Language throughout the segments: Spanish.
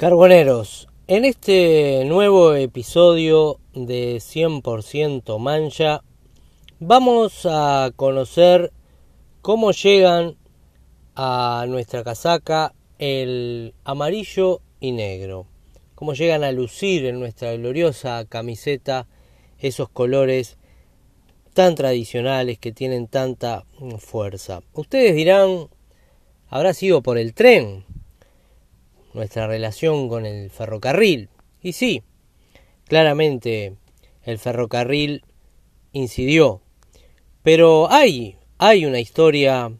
Carboneros, en este nuevo episodio de 100% Mancha vamos a conocer cómo llegan a nuestra casaca el amarillo y negro, cómo llegan a lucir en nuestra gloriosa camiseta esos colores tan tradicionales que tienen tanta fuerza. Ustedes dirán, habrá sido por el tren, nuestra relación con el ferrocarril. Y sí, claramente el ferrocarril incidió. Pero hay, hay una historia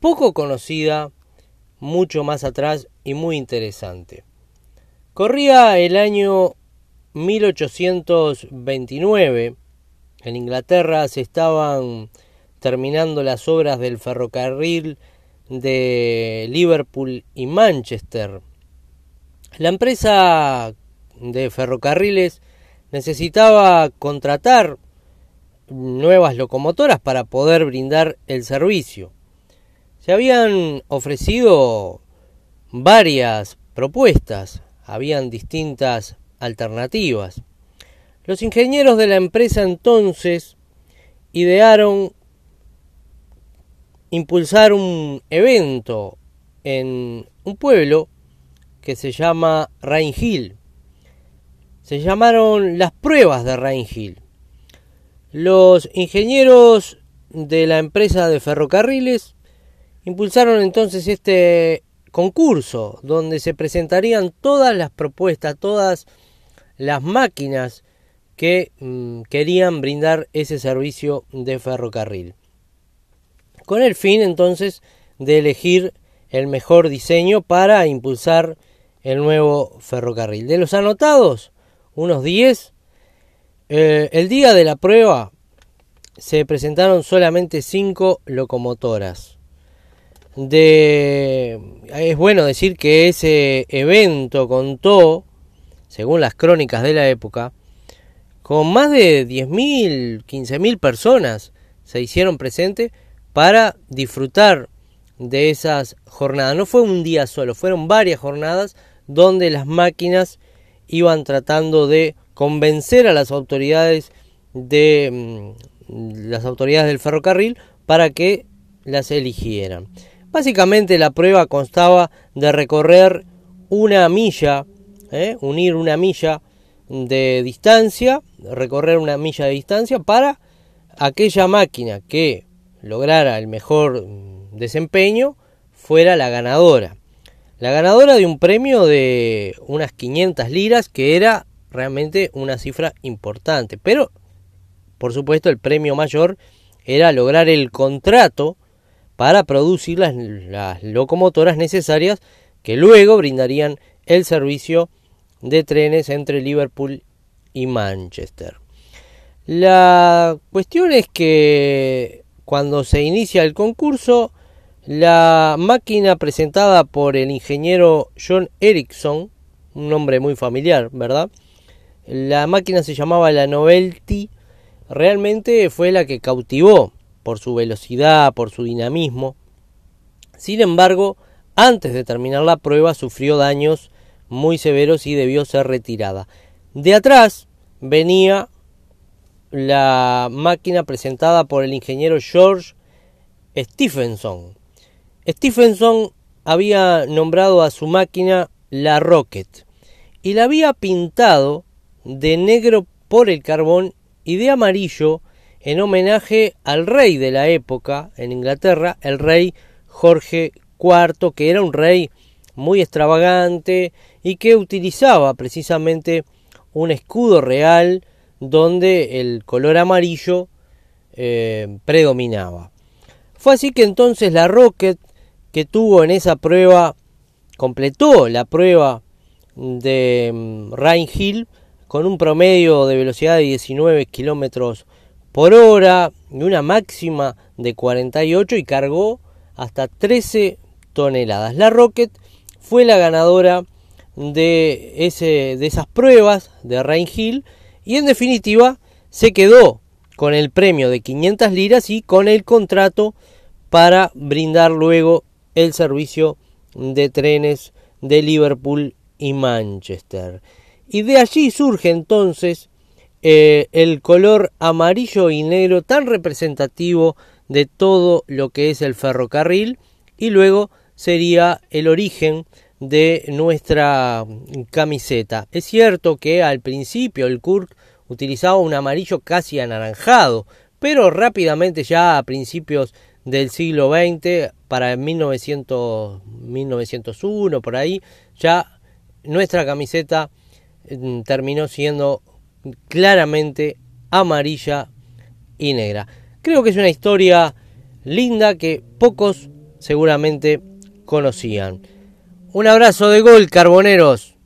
poco conocida, mucho más atrás y muy interesante. Corría el año 1829. En Inglaterra se estaban terminando las obras del ferrocarril de Liverpool y Manchester. La empresa de ferrocarriles necesitaba contratar nuevas locomotoras para poder brindar el servicio. Se habían ofrecido varias propuestas, habían distintas alternativas. Los ingenieros de la empresa entonces idearon impulsar un evento en un pueblo que se llama Rain Hill. Se llamaron las pruebas de Rain Hill. Los ingenieros de la empresa de ferrocarriles impulsaron entonces este concurso donde se presentarían todas las propuestas, todas las máquinas que mm, querían brindar ese servicio de ferrocarril. Con el fin entonces de elegir el mejor diseño para impulsar el nuevo ferrocarril. De los anotados, unos 10, eh, el día de la prueba se presentaron solamente 5 locomotoras. De, es bueno decir que ese evento contó, según las crónicas de la época, con más de 10.000, 15.000 personas se hicieron presentes para disfrutar de esas jornadas. No fue un día solo, fueron varias jornadas donde las máquinas iban tratando de convencer a las autoridades de mm, las autoridades del ferrocarril para que las eligieran. Básicamente la prueba constaba de recorrer una milla, ¿eh? unir una milla de distancia, recorrer una milla de distancia para aquella máquina que lograra el mejor mm, desempeño fuera la ganadora la ganadora de un premio de unas 500 liras, que era realmente una cifra importante. Pero, por supuesto, el premio mayor era lograr el contrato para producir las, las locomotoras necesarias que luego brindarían el servicio de trenes entre Liverpool y Manchester. La cuestión es que cuando se inicia el concurso, la máquina presentada por el ingeniero John Ericsson, un nombre muy familiar, ¿verdad? La máquina se llamaba la Novelty, realmente fue la que cautivó por su velocidad, por su dinamismo. Sin embargo, antes de terminar la prueba sufrió daños muy severos y debió ser retirada. De atrás venía la máquina presentada por el ingeniero George Stephenson, Stephenson había nombrado a su máquina la Rocket y la había pintado de negro por el carbón y de amarillo en homenaje al rey de la época en Inglaterra, el rey Jorge IV, que era un rey muy extravagante y que utilizaba precisamente un escudo real donde el color amarillo eh, predominaba. Fue así que entonces la Rocket que tuvo en esa prueba, completó la prueba de mm, Rhine Hill con un promedio de velocidad de 19 kilómetros por hora y una máxima de 48 y cargó hasta 13 toneladas. La Rocket fue la ganadora de, ese, de esas pruebas de Rhine Hill y en definitiva se quedó con el premio de 500 liras y con el contrato para brindar luego el servicio de trenes de Liverpool y Manchester. Y de allí surge entonces eh, el color amarillo y negro tan representativo de todo lo que es el ferrocarril y luego sería el origen de nuestra camiseta. Es cierto que al principio el Kurt utilizaba un amarillo casi anaranjado, pero rápidamente ya a principios del siglo XX, para 1900, 1901, por ahí, ya nuestra camiseta mm, terminó siendo claramente amarilla y negra. Creo que es una historia linda que pocos seguramente conocían. Un abrazo de gol, carboneros.